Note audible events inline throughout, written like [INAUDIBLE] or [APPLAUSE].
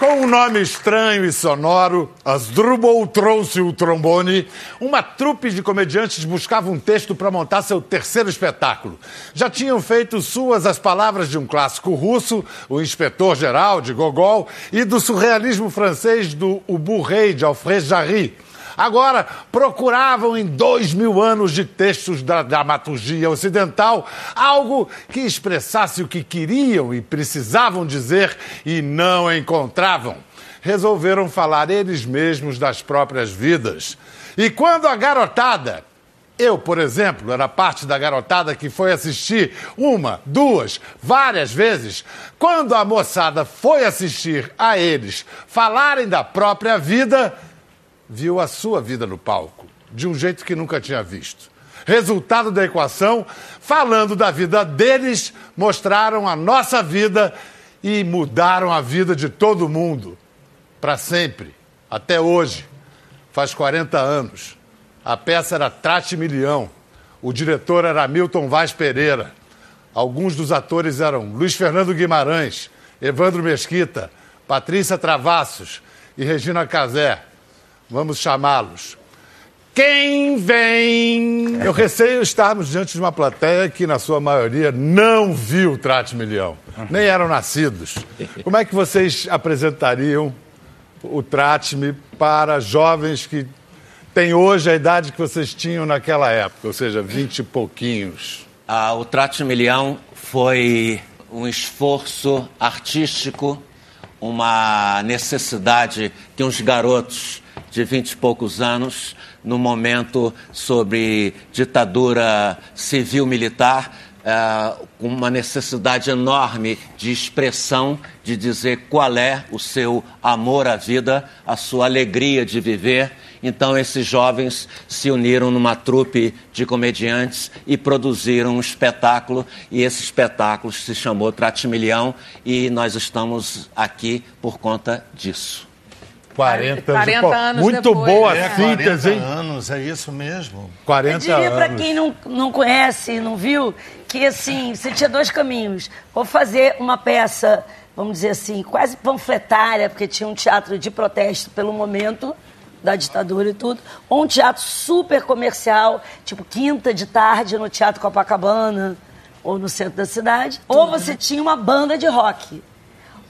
Com um nome estranho e sonoro, Asdrubal trouxe o trombone. Uma trupe de comediantes buscava um texto para montar seu terceiro espetáculo. Já tinham feito suas as palavras de um clássico russo, o Inspetor Geral, de Gogol, e do surrealismo francês do Ubu Rei, de Alfred Jarry. Agora procuravam em dois mil anos de textos da dramaturgia ocidental algo que expressasse o que queriam e precisavam dizer e não encontravam. Resolveram falar eles mesmos das próprias vidas. E quando a garotada eu, por exemplo, era parte da garotada que foi assistir uma, duas, várias vezes. Quando a moçada foi assistir a eles falarem da própria vida, viu a sua vida no palco, de um jeito que nunca tinha visto. Resultado da equação, falando da vida deles, mostraram a nossa vida e mudaram a vida de todo mundo. Para sempre. Até hoje. Faz 40 anos. A peça era Trate Milhão. O diretor era Milton Vaz Pereira. Alguns dos atores eram Luiz Fernando Guimarães, Evandro Mesquita, Patrícia Travassos e Regina Casé. Vamos chamá-los. Quem vem? Eu receio estarmos diante de uma plateia que, na sua maioria, não viu o Trate Milhão, nem eram nascidos. Como é que vocês apresentariam o Trate-me para jovens que têm hoje a idade que vocês tinham naquela época, ou seja, vinte e pouquinhos? Ah, o Trate Milhão foi um esforço artístico, uma necessidade que uns garotos de vinte e poucos anos, no momento sobre ditadura civil-militar, uh, uma necessidade enorme de expressão, de dizer qual é o seu amor à vida, a sua alegria de viver. Então, esses jovens se uniram numa trupe de comediantes e produziram um espetáculo, e esse espetáculo se chamou Tratimilhão, e nós estamos aqui por conta disso. 40, 40 anos, anos Muito depois, boa é, síntese, hein? anos, é isso mesmo. 40 Eu diria para quem não, não conhece, não viu, que assim, você tinha dois caminhos. Ou fazer uma peça, vamos dizer assim, quase panfletária, porque tinha um teatro de protesto pelo momento da ditadura e tudo, ou um teatro super comercial, tipo quinta de tarde no Teatro Copacabana, ou no centro da cidade, ou você tinha uma banda de rock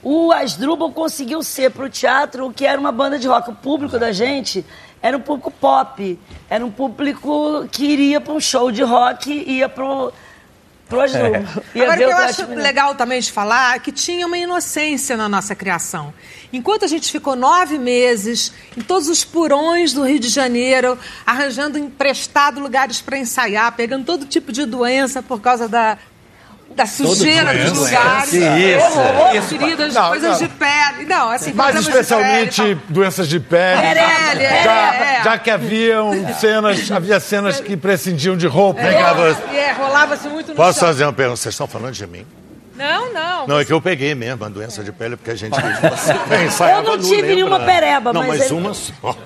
o Asdrubal conseguiu ser para o teatro o que era uma banda de rock. O público da gente era um público pop, era um público que iria para um show de rock, ia para o pro Asdrubal. É. Agora, o que eu acho legal também de falar é que tinha uma inocência na nossa criação. Enquanto a gente ficou nove meses em todos os porões do Rio de Janeiro, arranjando emprestado lugares para ensaiar, pegando todo tipo de doença por causa da, da sujeira dos lugares. Isso, isso. Feridas, não, coisas não. de pele. Não, assim, Mais especialmente de doenças de pele. Perele, é, já, é. já que haviam cenas, havia cenas que prescindiam de roupa. É, é rolava-se muito no Posso chão. fazer uma pergunta? Vocês estão falando de mim? Não, não. Não, é que eu peguei mesmo a doença de pele, porque a gente [LAUGHS] Eu não tive nenhuma pereba, não, mas... mas ele... uma só.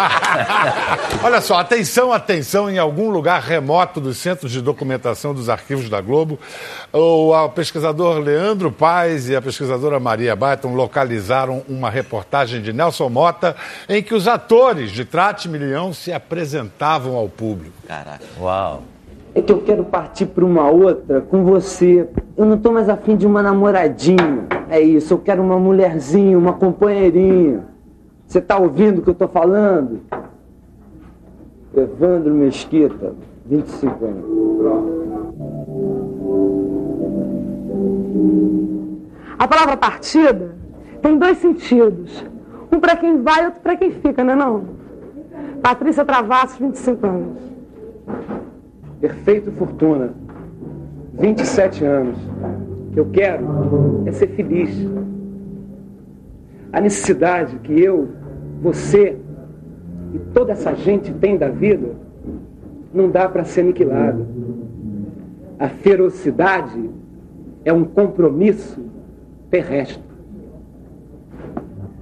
[LAUGHS] Olha só, atenção, atenção, em algum lugar remoto dos centros de documentação dos arquivos da Globo, o pesquisador Leandro Paes e a pesquisadora Maria Baiton localizaram uma reportagem de Nelson Mota em que os atores de Trate Milhão se apresentavam ao público. Caraca. Uau é que eu quero partir para uma outra com você. Eu não tô mais afim de uma namoradinha. É isso, eu quero uma mulherzinha, uma companheirinha. Você tá ouvindo o que eu tô falando? Evandro Mesquita, 25 anos. A palavra partida tem dois sentidos. Um para quem vai, outro para quem fica, não é não? Patrícia Travassos, 25 anos. Perfeito Fortuna, 27 anos. O que eu quero é ser feliz. A necessidade que eu, você e toda essa gente tem da vida não dá para ser aniquilada. A ferocidade é um compromisso terrestre.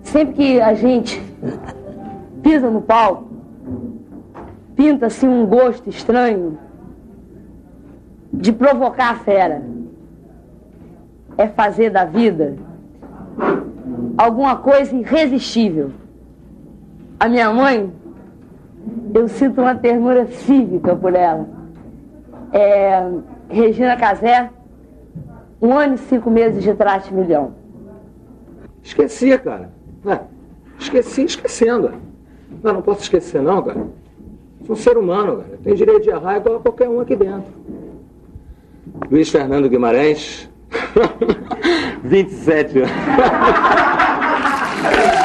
Sempre que a gente pisa no palco, pinta-se um gosto estranho de provocar a fera. É fazer da vida alguma coisa irresistível. A minha mãe, eu sinto uma ternura cívica por ela. É, Regina Casé, um ano e cinco meses de traste milhão. Esqueci, cara. É, esqueci esquecendo. Não, não posso esquecer, não, cara. Sou um ser humano, cara. Tem direito de errar igual a qualquer um aqui dentro. Luiz Fernando Guimarães, [LAUGHS] 27 anos. [LAUGHS]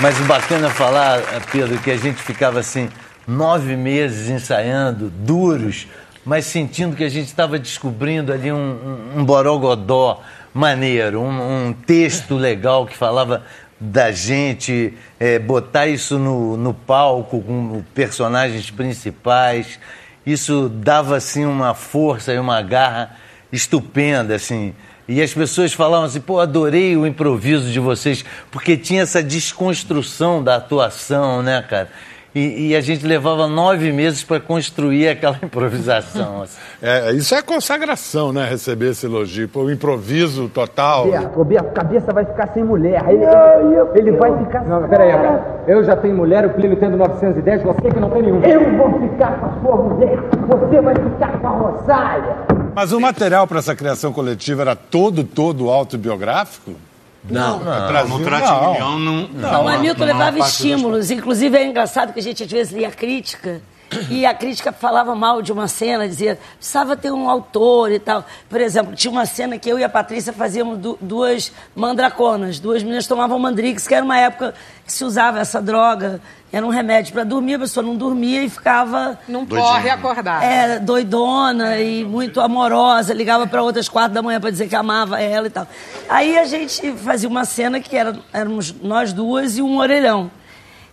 Mas o bacana é falar, Pedro, que a gente ficava assim, nove meses ensaiando, duros, mas sentindo que a gente estava descobrindo ali um, um, um borogodó maneiro, um, um, texto legal que falava da gente, é, botar isso no, no palco com personagens principais. Isso dava assim uma força e uma garra estupenda, assim. E as pessoas falavam assim, pô, adorei o improviso de vocês, porque tinha essa desconstrução da atuação, né, cara? E, e a gente levava nove meses para construir aquela [LAUGHS] improvisação. Assim. É, isso é consagração, né? Receber esse elogio. Pô, o improviso total. Beto, Beto, cabeça vai ficar sem mulher. Ele, ele, ele vai ficar sem Não, peraí, cara. Eu já tenho mulher, o Plínio tendo 910, você que não tem nenhum. Eu vou ficar com a sua mulher, você vai ficar com a Rosália. Mas o material para essa criação coletiva era todo, todo autobiográfico? Não, não, não, no Trate não. Milhão não. Não, o Hamilton levava estímulos. Inclusive, é engraçado que a gente às vezes lia crítica. E a crítica falava mal de uma cena, dizia, precisava ter um autor e tal. Por exemplo, tinha uma cena que eu e a Patrícia fazíamos du duas mandraconas. Duas meninas tomavam mandrix, que era uma época que se usava essa droga. Era um remédio para dormir, a pessoa não dormia e ficava. Não corre acordar. É, doidona e muito amorosa, ligava para outras quatro da manhã para dizer que amava ela e tal. Aí a gente fazia uma cena que era, éramos nós duas e um orelhão.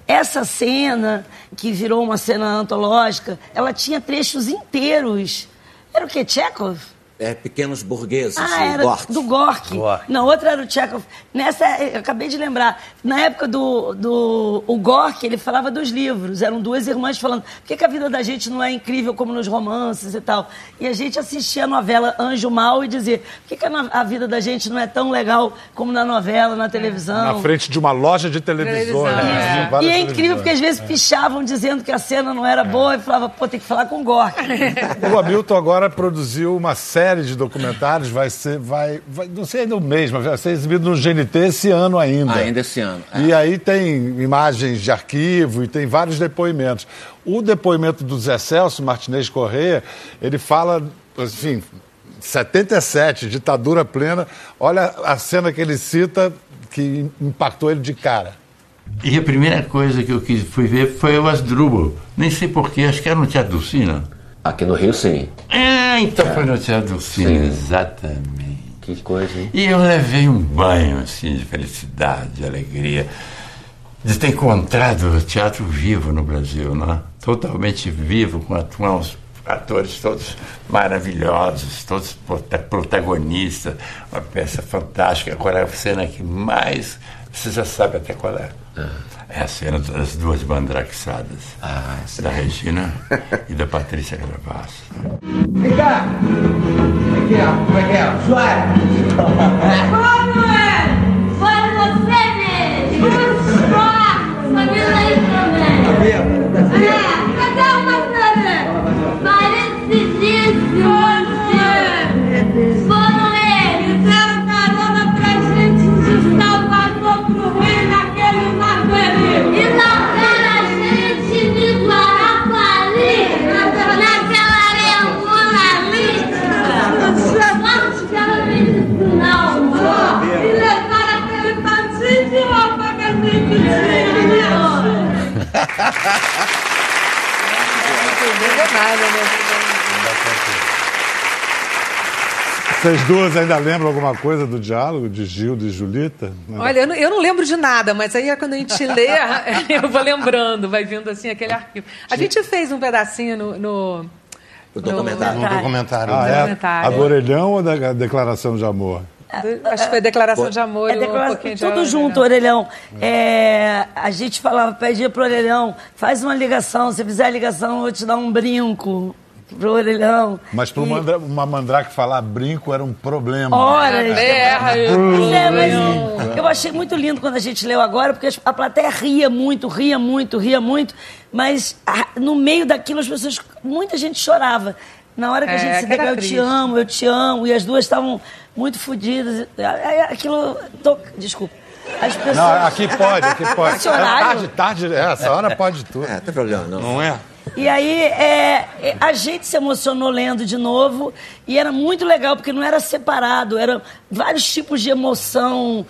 Essa cena, que virou uma cena antológica, ela tinha trechos inteiros. Era o quê? Chekhov? É, pequenos burgueses, Ah, o era Gorky. do Gorky. Gorky. Na outra era o Chekhov. Nessa, eu acabei de lembrar, na época do, do o Gorky, ele falava dos livros. Eram duas irmãs falando por que, que a vida da gente não é incrível como nos romances e tal. E a gente assistia a novela Anjo Mal e dizia por que, que a, a vida da gente não é tão legal como na novela, na televisão. Na frente de uma loja de televisões. Televisão, né? é. E é incrível porque às vezes pichavam dizendo que a cena não era boa e falava, pô, tem que falar com o Gorky. O Hamilton agora produziu uma série de documentários, vai ser, vai, vai- não sei ainda o mês, mas vai ser exibido no GNT esse ano ainda. Ainda esse ano. é. E aí tem imagens de arquivo e tem vários depoimentos. O depoimento do Zé Celso Martinez Correia, ele fala, enfim, 77, ditadura plena. Olha a cena que ele cita que impactou ele de cara. E a primeira coisa que eu quis, fui ver foi o Asdrubal. Nem sei porquê, acho que era no Teatro Dulcina. Aqui no Rio, sim. É, então foi no Teatro Dulcina, Sim. exatamente. Que coisa, hein? E eu levei um banho, assim, de felicidade, de alegria, de ter encontrado o teatro vivo no Brasil, né? Totalmente vivo, com, a- com os atores todos maravilhosos, todos prota- protagonistas, uma peça fantástica. Agora, a cena que mais... Você já sabe até qual é. É a cena das duas mandraxadas. Ah, da Regina [LAUGHS] e da Patrícia Gravasso. Vem cá! Aqui, ó. Como é que é? Joia! Como é? Foi você mesmo! Só! Sabendo aí também! É, Vocês duas ainda lembram alguma coisa do diálogo de Gildo e Julita? Olha, eu não, eu não lembro de nada, mas aí é quando a gente lê, [LAUGHS] eu vou lembrando, vai vindo assim aquele arquivo. A gente fez um pedacinho no. no O documentário. No documentário. Ah, é? documentário. A do orelhão ou da declaração de amor? do- acho que foi declaração de amor É e um declara- pouquinho de tudo amor, junto, orelhão. É, a gente falava, pedia pro orelhão, faz uma ligação, se fizer a ligação, eu vou te dar um brinco. Pro orelhão. Mas para E- mandra- uma mandrake falar brinco era um problema. Horas. Terra, eu- Pois é, mas eu achei muito lindo quando a gente leu agora, porque a plateia ria muito, ria muito, ria muito, mas no meio daquilo as pessoas, muita gente chorava. Na hora que a É, gente se deu, eu te amo, eu te amo, e as duas estavam muito fodidas. Aquilo. to- Desculpa. As pessoas. Não, aqui pode, aqui [LAUGHS] pode. É tarde, tarde, é, essa hora pode tudo. É, não tem problema, não. Não é? E aí, é, é, a gente se emocionou lendo de novo e era muito legal, porque não era separado, eram vários tipos de emoção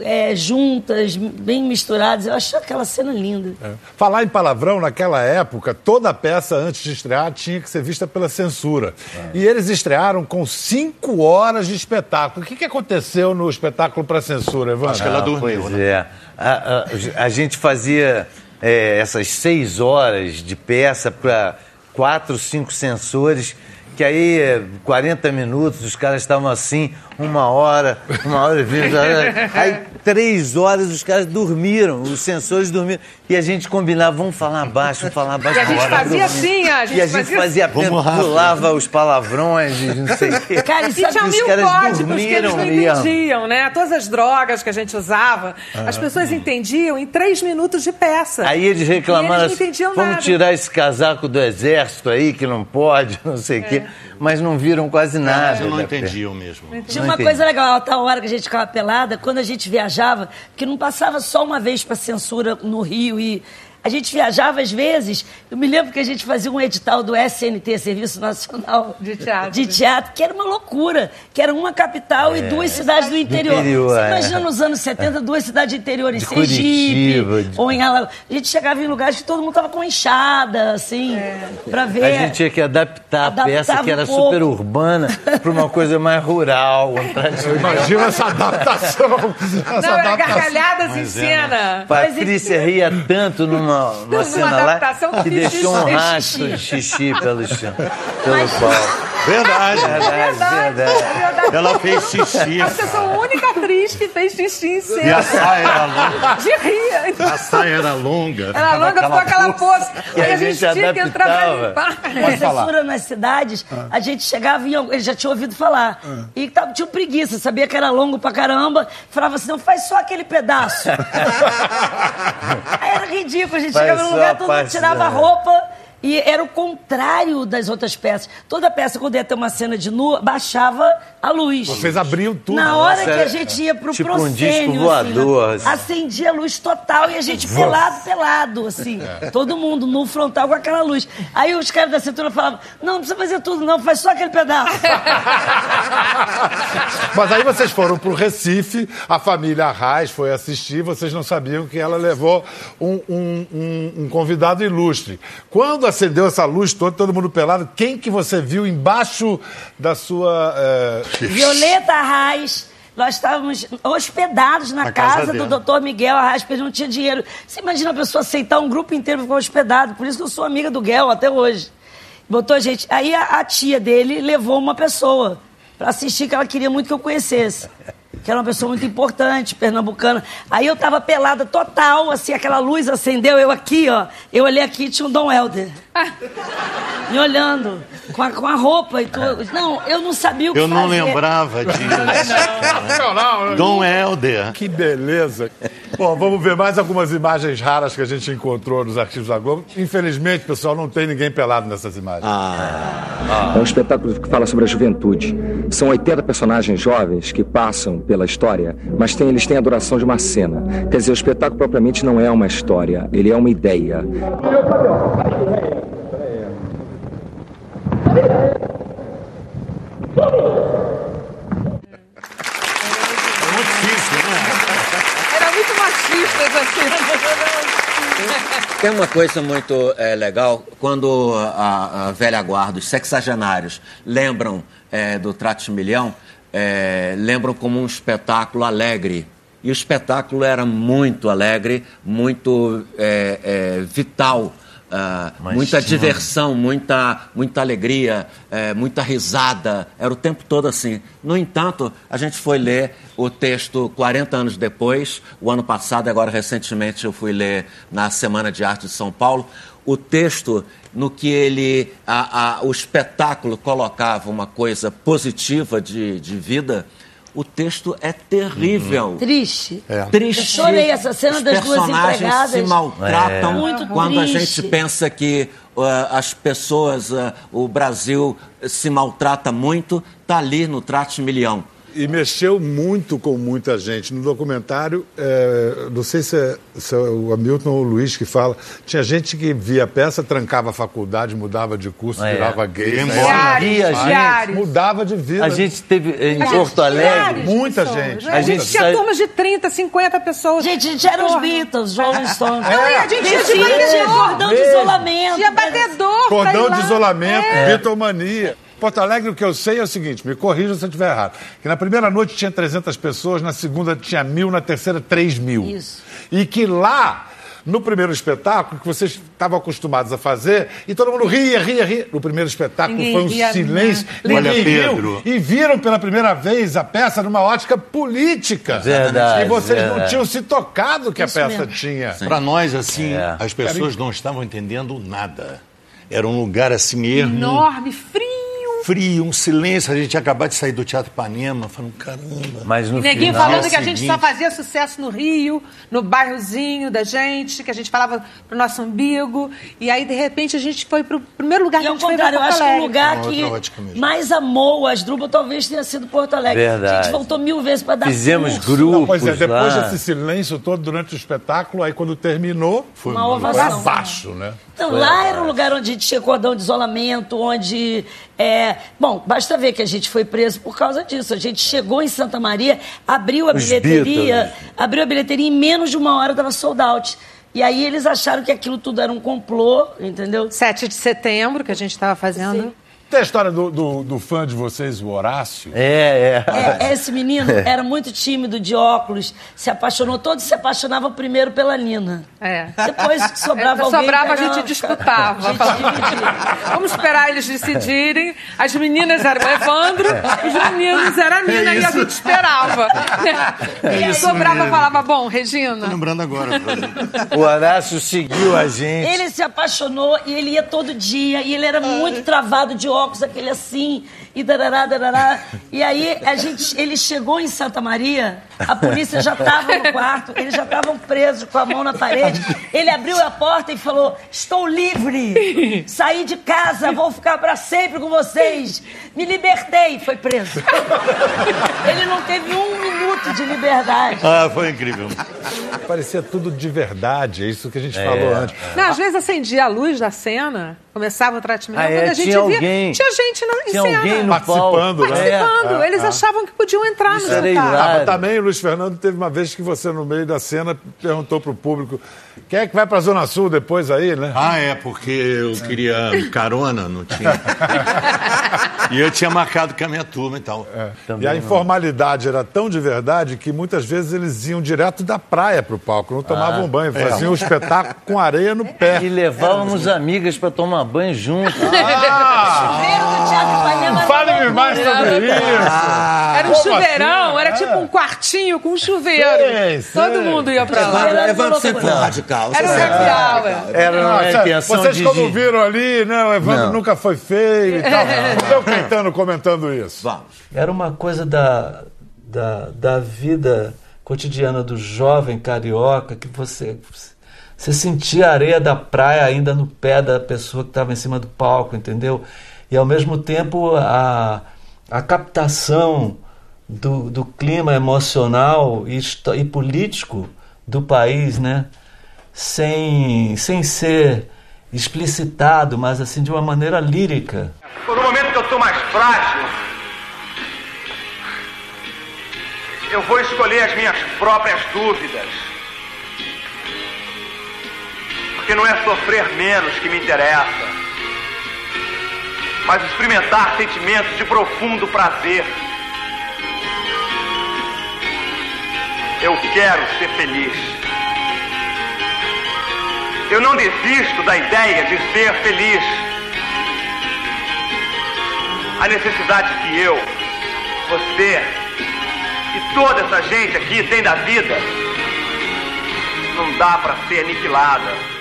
é, juntas, bem misturadas. Eu achei aquela cena linda. É. Falar em palavrão, naquela época, toda peça antes de estrear tinha que ser vista pela censura. E eles estrearam com cinco horas de espetáculo. O que, que aconteceu no espetáculo para censura, Evandro? Acho que ela Ah, dormiu, Pois né? é. A, a- a gente fazia é, essas seis horas de peça para quatro, cinco sensores, que aí, é, 40 minutos, os caras estavam assim, uma hora, uma hora e vinte. Aí, três horas, os caras dormiram, os sensores dormiram. E a gente combinava, vamos falar baixo, vamos falar baixo. E a gente bora fazia assim, a gente E a gente fazia fazia, assim. Rápido. pulava os palavrões, não sei o quê. Cara, e E tinha os mil caras códigos que eles não entendiam, né? Todas as drogas que a gente usava, as pessoas entendiam em três minutos de peça. Aí eles reclamaram E eles não assim, entendiam vamos nada. tirar esse casaco do exército aí, que não pode, [LAUGHS] não sei o quê. Mas não viram quase nada. Eu não da entendiam mesmo. Tinha uma entendi. coisa legal, a tal hora que a gente ficava pelada, quando a gente viajava, que não passava só uma vez para censura no Rio e a gente viajava às vezes. Eu me lembro que a gente fazia um edital do SNT, Serviço Nacional De Teatro. de Teatro, que era uma loucura, que era uma capital e duas cidades do interior. interior, Você é. imagina nos anos 70, duas cidades de interior em De Sergipe Curitiba, de- ou em Alagoas. A gente chegava em lugares que todo mundo tava com enxada, assim, para ver. A gente tinha que adaptar a peça, que um era pouco. super urbana, para uma coisa mais rural, um. Imagina essa adaptação. Essa Não, era adaptação. gargalhadas em cena. Patrícia ria tanto numa, numa Numa cena lá que deixou um rastro de xixi pelo chão, pelo palco. Verdade. Verdade, verdade. Ela fez xixi. Acho que eu sou a única atriz que fez xixi em E a cena. saia era longa. De rir. A saia era longa. Era longa, ficou aquela poça. E Aí a a gente gente tinha que entrar pra limpar. Com a censura nas cidades, a gente chegava e ele já tinha ouvido falar. E tava, tinha preguiça, sabia que era longo pra caramba. Falava assim, não, faz só aquele pedaço. [LAUGHS] Aí era ridículo, a gente Faz chegava no só lugar, todo mundo tirava a roupa. E era o contrário das outras peças. Toda peça, quando ia ter uma cena de nua, baixava a luz. Vocês abriam tudo. Na hora Nossa, que a gente ia pro tipo um proscênio, disco voador, assim, assim. acendia a luz total e a gente pelado, pelado, assim. Todo mundo no frontal com aquela luz. Aí os caras da cintura falavam, não, não precisa fazer tudo não, faz só aquele pedaço. [LAUGHS] Mas aí vocês foram pro Recife, a família Arraes foi assistir, vocês não sabiam que ela levou um, um- um- um convidado ilustre. Quando acendeu essa luz toda, todo mundo pelado, quem que você viu embaixo da sua... eh, Violeta Arraes. Nós estávamos hospedados na, Na casa casa, do doutor Miguel Arraes, porque ele não tinha dinheiro. Você imagina a pessoa aceitar um grupo inteiro ficar hospedado. Por isso que eu sou amiga do Guel até hoje. Botou gente. Aí a, a tia dele levou uma pessoa para assistir que ela queria muito que eu conhecesse. Que era uma pessoa muito importante, pernambucana. Aí eu tava pelada total, assim, aquela luz acendeu, eu aqui, ó. Eu olhei aqui e tinha um Dom Helder. Me olhando, com a, com a roupa e tudo. Não, eu não sabia o que Eu não fazer. lembrava disso. [LAUGHS] Não, não, [LAUGHS] Dom Helder. Que beleza. Bom, vamos ver mais algumas imagens raras que a gente encontrou nos arquivos da Globo. Infelizmente, pessoal, não tem ninguém pelado nessas imagens. É um espetáculo que fala sobre a juventude. São 80 personagens jovens que passam pela história, mas tem- eles têm a duração de uma cena. Quer dizer, o espetáculo propriamente não é uma história, ele é uma ideia. É muito difícil, né? Era muito machista essa cena. Tem uma coisa muito eh, legal, quando a, a velha guarda, os sexagenários, lembram eh, do de Milhão, eh, lembram como um espetáculo alegre. E o espetáculo era muito alegre, muito vital, Mas muita tinha- diversão, muita, muita alegria, eh, muita risada. Era o tempo todo assim. No entanto, a gente foi ler o texto 40 anos depois, o ano passado, agora recentemente eu fui ler na Semana de Arte de São Paulo, o texto no que ele, a- a- o espetáculo colocava uma coisa positiva de, de vida. O texto é terrível. Triste. Triste. Eu chorei essa cena Os das duas personagens empregadas. se maltratam É. Muito quando a triste. gente pensa que ah, as pessoas, ah, o Brasil se maltrata muito, tá ali no Trate Milhão. E mexeu muito com muita gente. No documentário, é, não sei se é, se é o Hamilton ou o Luiz que fala, tinha gente que via a peça, trancava a faculdade, mudava de curso, É. virava gay. Mas Mudava de vida. A gente teve em A gente- Porto Alegre. Muita pessoas, gente. A gente tinha sai- turmas de 30, 50 pessoas. Gente, a gente era os. Beatles, os Rolling Stones. Não, e a gente tinha de batedor. cordão de isolamento. Tinha batedor. Cordão de isolamento, É. bitomania. Porto Alegre, o que eu sei é o seguinte, me corrija se eu estiver errado, que na primeira noite tinha 300 pessoas, na segunda tinha mil, na terceira 3 mil. Isso. E que lá, no primeiro espetáculo, que vocês estavam acostumados a fazer, e todo mundo ria, ria, ria. No primeiro espetáculo Ninguém foi um ria, silêncio. né? Olha, riu. Pedro. E viram pela primeira vez a peça numa ótica política. Verdade, E vocês não verdade. tinham se tocado que Isso a peça mesmo. tinha. Para nós, assim, É. as pessoas não estavam entendendo nada. Era um lugar assim ermo, Enorme, frio. Frio, um silêncio. A gente tinha acabado de sair do Teatro Ipanema, falando, caramba. Mas no Neguinho final, falando que a gente seguinte- só fazia sucesso no Rio, no bairrozinho da gente, que a gente falava pro nosso umbigo. E aí, de repente, a gente foi pro primeiro lugar E que a gente foi contrário, eu pra acho Porto que o Alegre. lugar Uma que outra ótica mesmo. mais amou as Drubal talvez tenha sido Porto Alegre. Verdade. A gente voltou mil vezes para dar Fizemos curso. grupos Não, pois é, depois lá. desse silêncio todo durante o espetáculo, aí quando terminou, foi, Uma foi ovação. abaixo, né? Então, lá era um lugar onde a gente tinha cordão de isolamento, onde. É... Bom, basta ver que a gente foi preso por causa disso. A gente chegou em Santa Maria, abriu a Os bilheteria, Beatles. abriu a bilheteria e em menos de uma hora estava sold out. E aí eles acharam que aquilo tudo era um complô, entendeu? 7 de setembro, que a gente estava fazendo. Sim. Tem a história do, do, do fã de vocês, o Horácio? É, é. É, [LAUGHS] esse menino era muito tímido, de óculos, se apaixonou, todos se apaixonavam primeiro pela Nina. É. Depois que sobrava alguém... Sobrava, a gente disputava. A gente. Vamos esperar eles decidirem. As meninas eram o Evandro, os meninos eram a Nina, e a gente esperava. e aí sobrava, falava, bom, Regina. Lembrando agora. O Horácio seguiu a gente. Ele se apaixonou e ele ia todo dia, e ele era muito travado de óculos, aquele assim, e darará, darará. E aí a gente, ele chegou em Santa Maria, a polícia já estava no quarto, eles já estavam presos com a mão na parede. Ele abriu a porta e falou: Estou livre, saí de casa, vou ficar para sempre com vocês. Me libertei, foi preso. Ele não teve um minuto de liberdade. Ah, foi incrível. Parecia tudo de verdade, é isso que a gente falou antes. Não, às vezes acendia a luz da cena, começava o tratamento, Ah, é, quando a gente tinha via, alguém- tinha gente na, em Tinha cena. alguém no Participando, palco. né? Participando. É, Eles é. achavam que podiam entrar no Isso era espetáculo. hilário. Ah, também Luiz Fernando teve uma vez que você, no meio da cena, perguntou pro público quem é que vai pra Zona Sul depois aí, né? Ah, é, porque eu queria carona, não tinha. [LAUGHS] e eu tinha marcado com a minha turma e tal. e a informalidade era tão de verdade que muitas vezes eles iam direto da praia pro palco, não tomavam banho, faziam o espetáculo com areia no [LAUGHS] pé. E levávamos amigas para tomar banho junto. Chuveiro do Mais sobre isso! Era um chuveirão, assim? era tipo um quartinho com um chuveiro. Sei, sei. Todo mundo ia pra lá. Evandro, Evandro sempre foi radical. Era um happy hour. Era Não, uma intenção vocês como viram ali, não, o Evandro Não. nunca foi feio e tal. [LAUGHS] Cadê o Caetano comentando isso? Vamos. Era uma coisa da, da, da vida cotidiana do jovem carioca que você, você sentia a areia da praia ainda no pé da pessoa que estava em cima do palco, entendeu? E ao mesmo tempo a, a captação do, do clima emocional e, e político do país, né? Sem, sem ser explicitado, mas assim de uma maneira lírica. No momento que eu estou mais frágil, eu vou escolher as minhas próprias dúvidas. Porque não é sofrer menos que me interessa, mas experimentar sentimentos de profundo prazer. Eu quero ser feliz. Eu não desisto da ideia de ser feliz. A necessidade que eu, você e toda essa gente aqui tem da vida não dá para ser aniquilada.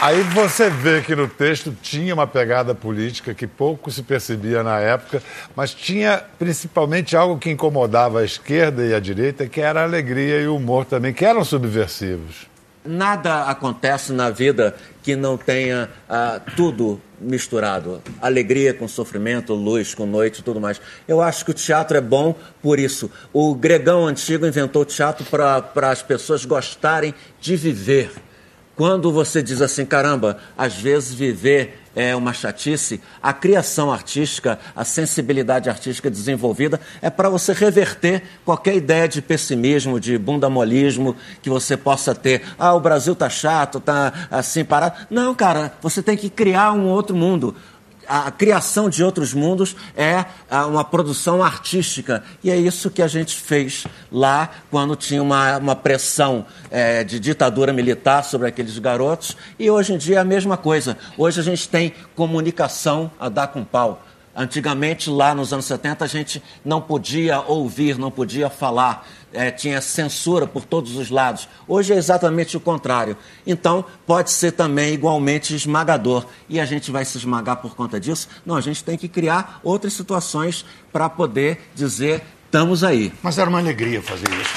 Aí você vê que no texto tinha uma pegada política que pouco se percebia na época, mas tinha principalmente algo que incomodava a esquerda e a direita, que era a alegria e o humor também, que eram subversivos. Nada acontece na vida que não tenha ah, tudo misturado. Alegria com sofrimento, luz com noite tudo mais. Eu acho que o teatro é bom por isso. O gregão antigo inventou o teatro para as pessoas gostarem de viver. Quando você diz assim, caramba, às vezes viver é uma chatice, a criação artística, a sensibilidade artística desenvolvida é para você reverter qualquer ideia de pessimismo, de bundamolismo que você possa ter. Ah, o Brasil tá chato, tá assim parado. Não, cara, você tem que criar um outro mundo a criação de outros mundos é uma produção artística. E é isso que a gente fez lá quando tinha uma, uma pressão eh, de ditadura militar sobre aqueles garotos. E hoje em dia é a mesma coisa. Hoje a gente tem comunicação a dar com pau. Antigamente, lá nos anos 70, a gente não podia ouvir, não podia falar, é, tinha censura por todos os lados. Hoje é exatamente o contrário. Então, pode ser também igualmente esmagador. E a gente vai se esmagar por conta disso? Não, a gente tem que criar outras situações para poder dizer: estamos aí. Mas era uma alegria fazer isso.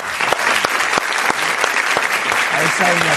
É isso aí, minha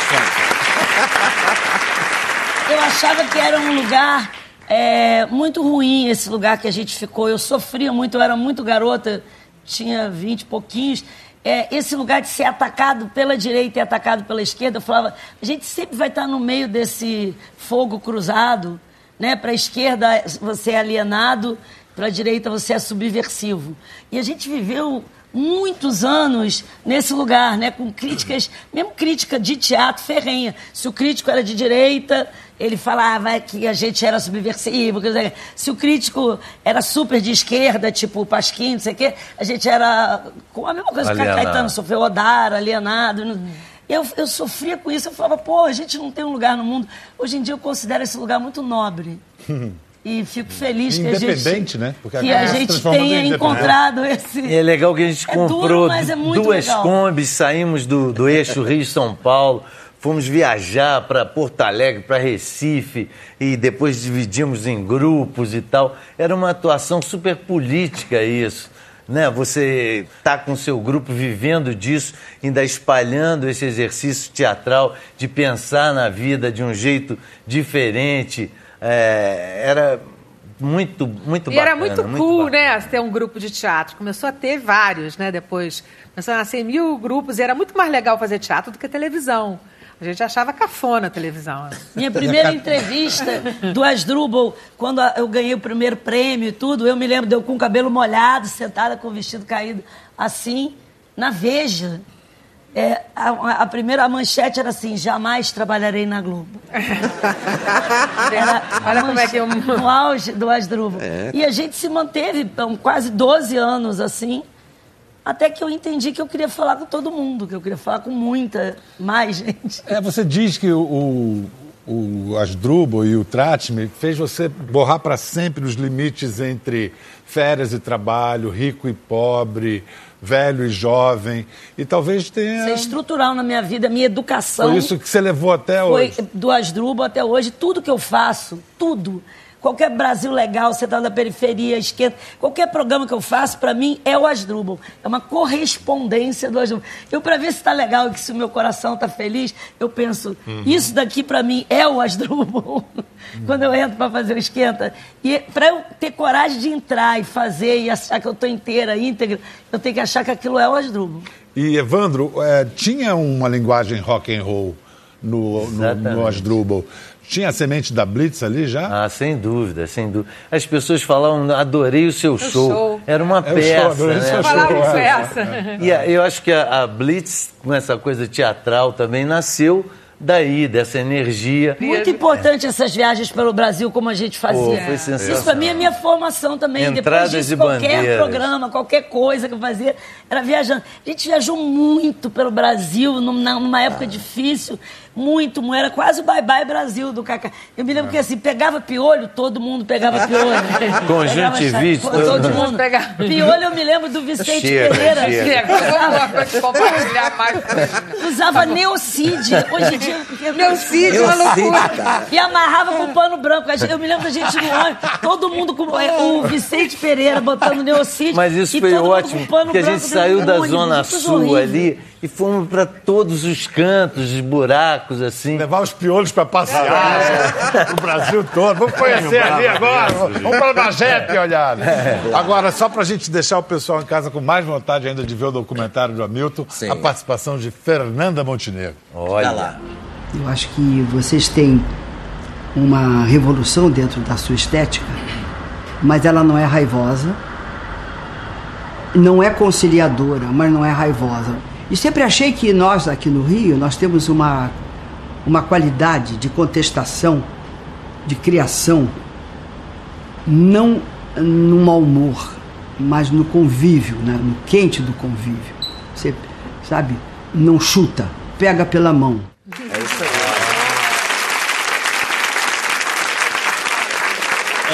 Eu achava que era um lugar é, muito ruim, esse lugar que a gente ficou. Eu sofria muito, eu era muito garota, tinha vinte e pouquinhos. É, esse lugar de ser atacado pela direita e atacado pela esquerda, eu falava, a gente sempre vai estar no meio desse fogo cruzado, né? Para a esquerda você é alienado, para a direita você é subversivo. E a gente viveu muitos anos nesse lugar, né, com críticas, mesmo crítica de teatro ferrenha. Se o crítico era de direita, ele falava que a gente era subversivo. quer dizer, Se o crítico era super de esquerda, tipo o Pasquim, não sei o quê, a gente era com a mesma coisa que o. Caetano sofreu, Odara, alienado. Eu, eu sofria com isso, eu falava, pô, a gente não tem um lugar no mundo. Hoje em dia eu considero esse lugar muito nobre. [LAUGHS] E fico feliz que a gente, Independente, né? Porque que a gente tenha encontrado esse. E é legal que a gente É duro, comprou mas é muito duas legal. combis, saímos do, do eixo Rio-São Paulo, fomos viajar para Porto Alegre, para Recife, e depois dividimos em grupos e tal. Era uma atuação super política isso. Né? Você tá com seu grupo vivendo disso, ainda espalhando esse exercício teatral de pensar na vida de um jeito diferente. É, era muito, muito E bacana. era muito cool, né, ter um grupo de teatro. Começou a ter vários, né, depois. Começou a nascer mil grupos e era muito mais legal fazer teatro do que televisão. A gente achava cafona a televisão. Minha primeira [LAUGHS] entrevista do Asdrubal, quando eu ganhei o primeiro prêmio e tudo, eu me lembro de eu com o cabelo molhado, sentada com o vestido caído assim, na Veja. É, a, a- a primeira manchete era assim: jamais trabalharei na Globo. [LAUGHS] Olha como é que eu- No auge do Asdrubal. É. E a gente se manteve então, quase 12 anos assim, até que eu entendi que eu queria falar com todo mundo, que eu queria falar com muita mais [LAUGHS] gente. É, você diz que o, o, Asdrubal e o Tratme fez você borrar para sempre os limites entre férias e trabalho, rico e pobre, velho e jovem. E talvez tenha. Isso é estrutural na minha vida, minha educação. Foi isso que você levou até Foi hoje. do Asdrubal até hoje, tudo que eu faço, tudo. Qualquer Brasil legal, você está na periferia, esquerda, qualquer programa que eu faço, para mim, é o Asdrubal. É uma correspondência do Asdrubal. Eu, para ver se está legal e que se o meu coração está feliz, eu penso, Uhum. isso daqui para mim é o Asdrubal. [LAUGHS] Quando eu entro para fazer o esquenta. E para eu ter coragem de entrar e fazer e achar que eu estou inteira, íntegra, eu tenho que achar que aquilo é o Asdrubal. E Evandro, é, tinha uma linguagem rock and roll no, no, no. Asdrubal. Tinha a semente da Blitz ali já? Ah, sem dúvida, sem dúvida. As pessoas falavam, adorei o seu show. show. Era uma É show, peça. o né? seu show, é. peça. E a- eu acho que a, a Blitz, com essa coisa teatral também, nasceu daí, dessa energia. Muito importante essas viagens pelo Brasil, como a gente fazia. Pô, foi sensacional. Isso pra mim é minha formação também. Entradas Depois disso, e qualquer bandeiras. programa, qualquer coisa que eu fazia, era viajando. A gente viajou muito pelo Brasil, numa época difícil. Muito, mu- era quase o bye-bye Brasil do Cacá. Eu me lembro que assim, pegava piolho, todo mundo pegava piolho. [LAUGHS] Conjuntivite, Pegava todo todo mundo. pegava. Piolho eu me lembro do Vicente Chega, Pereira. compartilhar mais. Usava Neocid. Hoje em dia. [LAUGHS] Neocid, uma loucura. E amarrava com pano branco. A gente- Eu me lembro da gente no ônibus, todo mundo com. é, O Vicente Pereira botando Neocid. Mas isso e foi todo mundo ótimo, com pano porque a branco gente dentro saiu do da. Zona Sul horrível. ali e fomos para todos os cantos, os buracos, assim. Levar os piolhos para passear, o Brasil todo. Vamos conhecer ali agora. Vamos para a Bagete olhar. Agora, só para a gente deixar o pessoal em casa com mais vontade ainda de ver o documentário do Hamilton, a participação de Fernanda Montenegro. Olha lá. Eu acho que vocês têm uma revolução dentro da sua estética, mas ela não é raivosa, não é conciliadora, mas não é raivosa. E sempre achei que nós aqui no Rio, nós temos uma, uma qualidade de contestação, de criação, não no mau humor, mas no convívio, né? no quente do convívio. Você, sabe, não chuta, pega pela mão. É isso aí.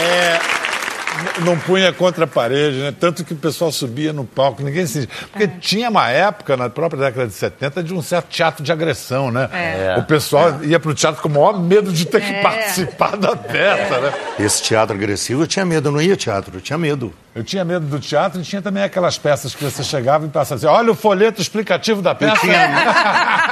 É, não punha contra a parede, né? Tanto que o pessoal subia no palco, ninguém se. Porque tinha uma época, na própria década de 70, de um certo teatro de agressão, né? É. O pessoal ia pro teatro com o maior medo de ter que É. participar da peça, né? Esse teatro agressivo, eu tinha medo, eu não ia ao teatro, eu tinha medo. Eu tinha medo do teatro e tinha também aquelas peças que você chegava e passava assim: olha o folheto explicativo da peça. Eu tinha [LAUGHS]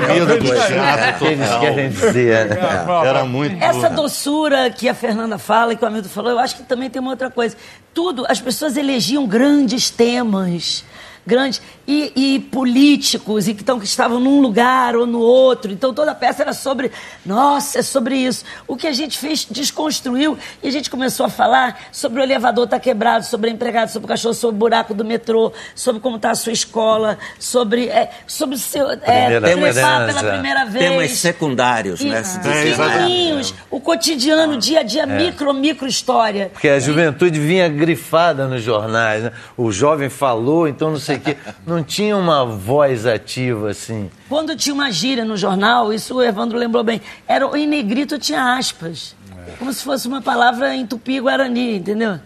medo do teatro que eles querem dizer, né? Era muito. Essa doçura que a Fernanda fala e que o Hamilton falou, eu acho que também tem uma outra coisa. Tudo, as pessoas elegiam grandes temas, grandes, e, e políticos, e que, então, que estavam num lugar ou no outro. Então toda a peça era sobre, nossa, é sobre isso. O que a gente fez, desconstruiu, e a gente começou a falar sobre o elevador estar quebrado, sobre a empregada, sobre o cachorro, sobre o buraco do metrô, sobre como está a sua escola, sobre, é, sobre o seu. É, Primeira pela primeira vez. Temas secundários, né? Isso, se diz. pequenininhos, o cotidiano, dia a dia, micro, micro história. Porque a juventude vinha grifada nos jornais, né? O jovem falou, então não sei o quê. Não tinha uma voz ativa, assim. Quando tinha uma gíria no jornal, isso o Evandro lembrou bem, era, em negrito tinha aspas. Como se fosse uma palavra em tupi-guarani, entendeu?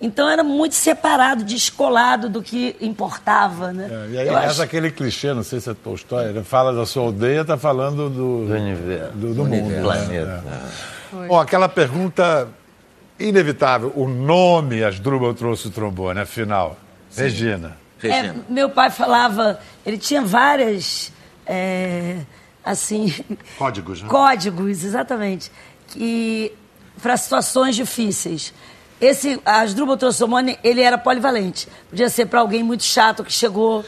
Então era muito separado, descolado do que importava, né? É, E aí Eu reza acho- aquele clichê, não sei se é Tolstói, ele fala da sua aldeia, tá falando do, do universo, do, do mundo. né? planeta. É. Bom, aquela pergunta inevitável, o nome Asdrubal trouxe o trombone, afinal. Regina. É, meu pai falava, ele tinha várias, é, assim, Códigos, né? códigos, exatamente, que para situações difíceis. Esse Asdrubal Trossomone, ele era polivalente. Podia ser para alguém muito chato que chegou,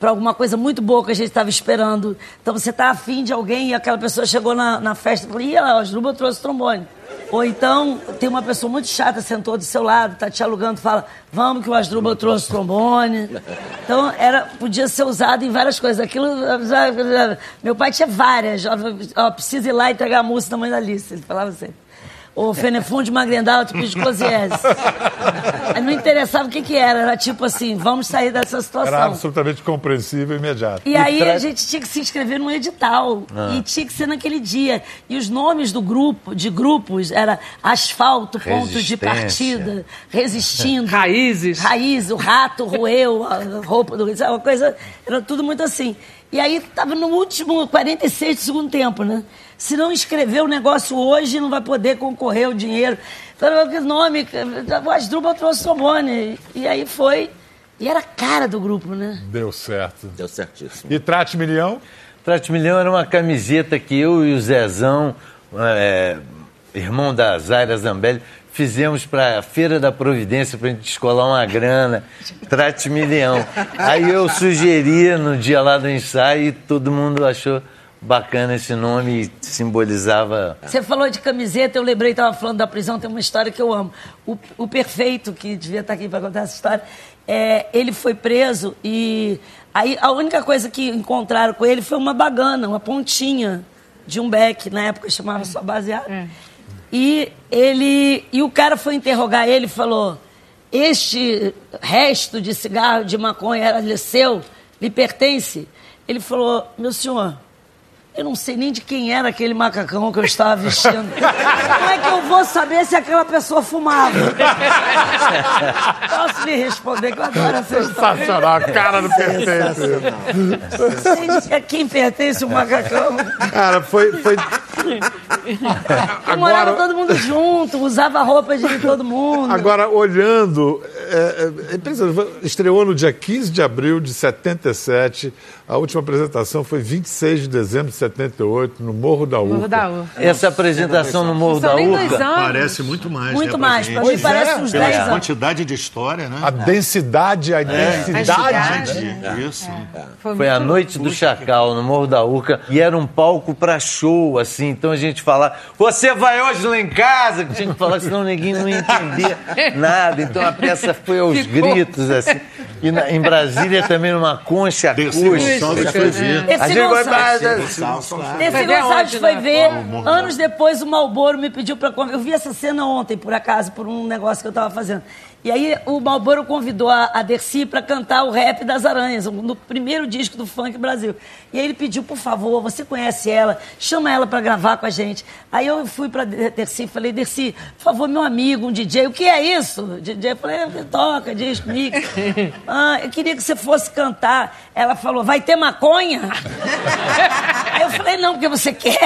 para alguma coisa muito boa que a gente estava esperando. Então você está afim de alguém e aquela pessoa chegou na, na festa e falou: Ih, o Asdrubal trouxe trombone. Ou então tem uma pessoa muito chata sentou do seu lado, está te alugando, fala: Vamos que o Asdrubal trouxe trombone. Então era, podia ser usado em várias coisas. Aquilo, meu pai tinha várias. Ó, precisa ir lá entregar a música da mãe da Alice. Ele falava assim. Ou Fenefunde Magrendal, tipo de. Aí não interessava o que, que era, era tipo assim, vamos sair dessa Era situação. absolutamente compreensível e imediato. E aí a gente tinha que se inscrever num edital. Ah. E tinha que ser naquele dia. E os nomes do grupo, de grupos, era asfalto, ponto de partida, resistindo. Raízes. Raiz, o rato roeu a roupa do. Uma coisa. Era tudo muito assim. E aí estava no último 46 do segundo tempo, né? Se não escrever o negócio hoje, não vai poder concorrer o dinheiro. Falei, que nome? O Asdrubal trouxe trombone. E aí foi. E era a cara do grupo, né? Deu certo. Deu certíssimo. E Trate Milhão? Trate Milhão era uma camiseta que eu e o Zezão, é, irmão da Zaira Zambelli, fizemos para a Feira da Providência para a gente descolar uma grana. Trate Milhão. Aí eu sugeri no dia lá do ensaio e todo mundo achou bacana esse nome, simbolizava. Você falou de camiseta, eu lembrei, estava falando da prisão, tem uma história que eu amo. O, o perfeito, que devia estar aqui para contar essa história, é, ele foi preso e aí a única coisa que encontraram com ele foi uma bagana, uma pontinha de um beck, na época chamava só baseado. E ele e o cara foi interrogar ele e falou: Este resto de cigarro de maconha era seu, lhe pertence? Ele falou: Meu senhor, eu não sei nem de quem era aquele macacão que eu estava vestindo. Como é que eu vou saber se aquela pessoa fumava? Posso lhe responder que eu adoro essa história. Sensacional, a cara do pertence. Não sei de a quem pertence o macacão. Cara, foi. foi... E morava todo mundo junto, usava a roupa de todo mundo. Agora, olhando, é, é, é estreou no dia 15 de abril de 77. A última apresentação foi 26 de dezembro de 78, no Morro da Urca. Morro da Urca. Essa apresentação no Morro da Urca. Parece muito mais. Muito né, mais, pra Pois parece é, uns Pela 10 anos. quantidade de história, né? A densidade, a intensidade. densidade. Isso. Foi a noite do Chacal, no Morro da Urca, e era um palco pra show, assim. Então a gente falava, você vai hoje lá em casa? Que tinha que falar, senão ninguém não ia entender nada. Então a peça foi aos Ficou. gritos, assim. E na- em Brasília também numa concha acústica. Gonçalves foi ver. Esse Gonçalves- Esse Foi ver Gonçalves foi Anos depois, o Malboro me pediu para Eu vi essa cena ontem, por acaso, por um negócio que eu estava fazendo. E aí o Malboro convidou a, a Dercy para cantar o Rap das Aranhas, no primeiro disco do Funk Brasil. E aí ele pediu, por favor, você conhece ela, chama ela para gravar com a gente. Aí eu fui para Dercy e falei, Dercy, por favor, meu amigo, um DJ, o que é isso? DJ, eu falei, "É, toca, disco, mix. [LAUGHS] ah, eu queria que você fosse cantar. Ela falou, vai ter maconha? Aí [LAUGHS] eu falei, não, porque você quer.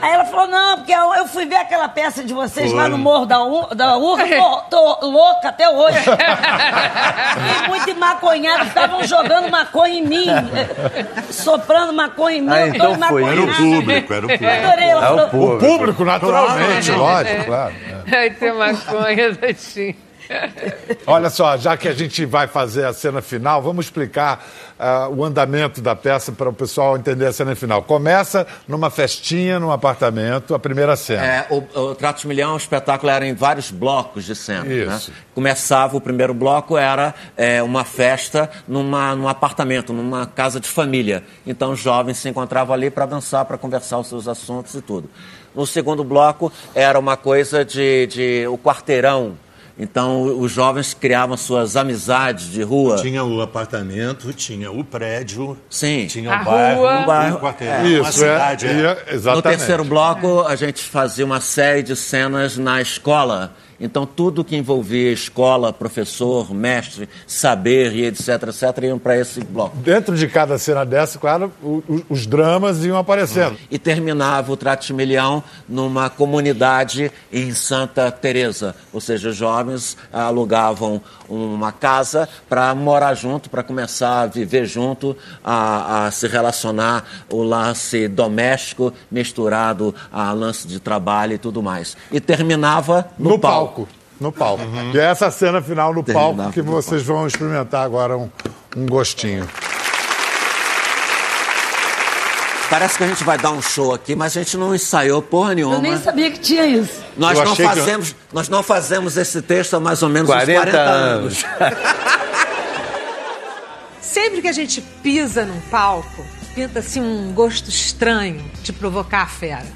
Aí ela falou, não, porque eu, eu fui ver aquela peça de vocês lá no Morro da, U, da Urca, [LAUGHS] tô, tô louca até hoje. [LAUGHS] Fiquei muito maconhado, estavam jogando maconha em mim, soprando maconha em mim, Ah, então foi. Era o público, era o público. Adorei, ela É o falou. O público, naturalmente, lógico, claro. Vai ter maconha, Datinho. Olha só, já que a gente vai fazer a cena final, vamos explicar ah, o andamento da peça para o pessoal entender a cena final. Começa numa festinha, num apartamento, a primeira cena. É, o, o Trato de Milhão, o espetáculo era em vários blocos de cena. Isso. Né? Começava, o primeiro bloco era é, uma festa numa, num apartamento, numa casa de família. Então os jovens se encontravam ali para dançar, para conversar os seus assuntos e tudo. No segundo bloco era uma coisa de, de o quarteirão. Então os jovens criavam suas amizades de rua. Tinha o apartamento, tinha o prédio, Sim. tinha A o bairro, rua. o bairro. o quarteirão, Isso, a cidade. é, é. No terceiro bloco, a gente fazia uma série de cenas na escola. Então, tudo que envolvia escola, professor, mestre, saber e etc, etc, iam para esse bloco. Dentro de cada cena dessa, claro, o- o- os dramas iam aparecendo. E terminava o Trato de Milhão numa comunidade em Santa Teresa. Ou seja, os jovens alugavam uma casa para morar junto, para começar a viver junto, a, a se relacionar, o lance doméstico misturado a lance de trabalho e tudo mais. E terminava no, No palco. No palco. E é essa cena final no palco que vocês vão experimentar agora um, um gostinho. Parece que a gente vai dar um show aqui, mas a gente não ensaiou porra nenhuma. eu nem sabia que tinha isso. Nós Eu não, achei que fazemos, nós não fazemos esse texto há mais ou menos uns 40 40 anos. [LAUGHS] Sempre que a gente pisa num palco, pinta-se um gosto estranho de provocar a fera.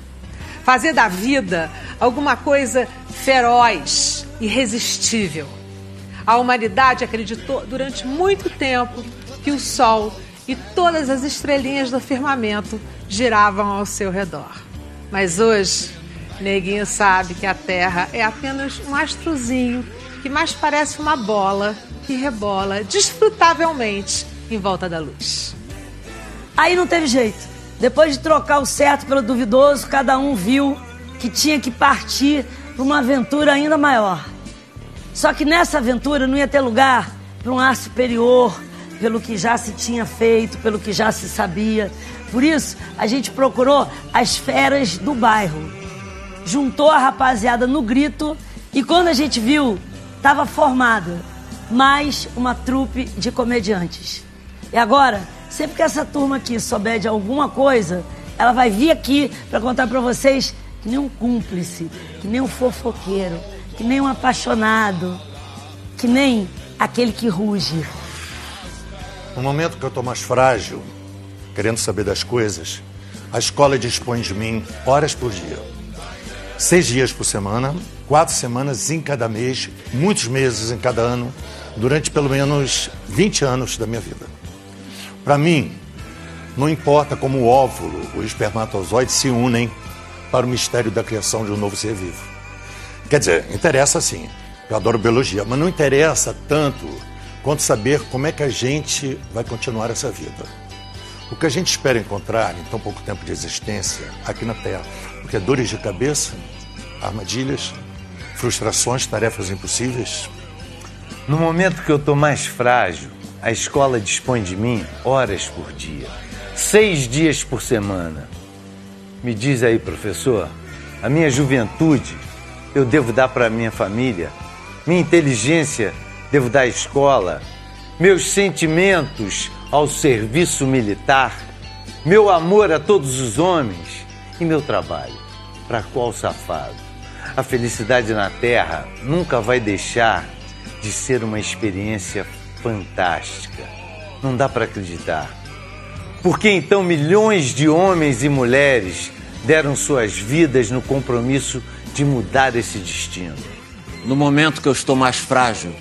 Fazer da vida alguma coisa feroz, irresistível. A humanidade acreditou durante muito tempo que o Sol e todas as estrelinhas do firmamento giravam ao seu redor. Mas hoje, Neguinho sabe que a Terra é apenas um astrozinho que mais parece uma bola que rebola desfrutavelmente em volta da luz. Aí não teve jeito. Depois de trocar o certo pelo duvidoso, cada um viu que tinha que partir para uma aventura ainda maior. Só que nessa aventura não ia ter lugar para um ar superior, pelo que já se tinha feito, pelo que já se sabia. Por isso, a gente procurou as feras do bairro. Juntou a rapaziada no grito e quando a gente viu, estava formada mais uma trupe de comediantes. E agora Sempre que essa turma aqui souber de alguma coisa, ela vai vir aqui para contar para vocês que nem um cúmplice, que nem um fofoqueiro, que nem um apaixonado, que nem aquele que ruge. No momento que eu estou mais frágil, querendo saber das coisas, a escola dispõe de mim horas por dia. Seis dias por semana, quatro semanas em cada mês, muitos meses em cada ano, durante pelo menos 20 anos da minha vida. Para mim, não importa como o óvulo o espermatozoide se unem para o mistério da criação de um novo ser vivo. Quer dizer, interessa sim. Eu adoro biologia, mas não interessa tanto quanto saber como é que a gente vai continuar essa vida. O que a gente espera encontrar em tão pouco tempo de existência aqui na Terra, porque é dores de cabeça, armadilhas, frustrações, tarefas impossíveis. No momento que eu estou mais frágil, a escola dispõe de mim horas por dia, seis dias por semana. Me diz aí, professor, a minha juventude eu devo dar para minha família, minha inteligência devo dar à escola, meus sentimentos ao serviço militar, meu amor a todos os homens e meu trabalho. Para qual safado? A felicidade na Terra nunca vai deixar de ser uma experiência fantástica. Não dá para acreditar. Por que então milhões de homens e mulheres deram suas vidas no compromisso de mudar esse destino? No momento que eu estou mais frágil,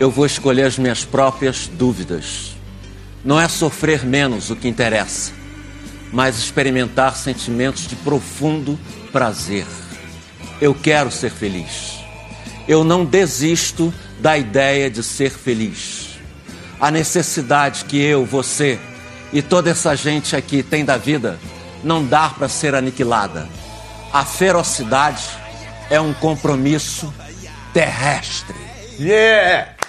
eu vou escolher as minhas próprias dúvidas. Não é sofrer menos o que interessa, mas experimentar sentimentos de profundo prazer. Eu quero ser feliz. Eu não desisto da ideia de ser feliz. A necessidade que eu, você e toda essa gente aqui tem da vida não dá para ser aniquilada. A ferocidade é um compromisso terrestre. Yeah!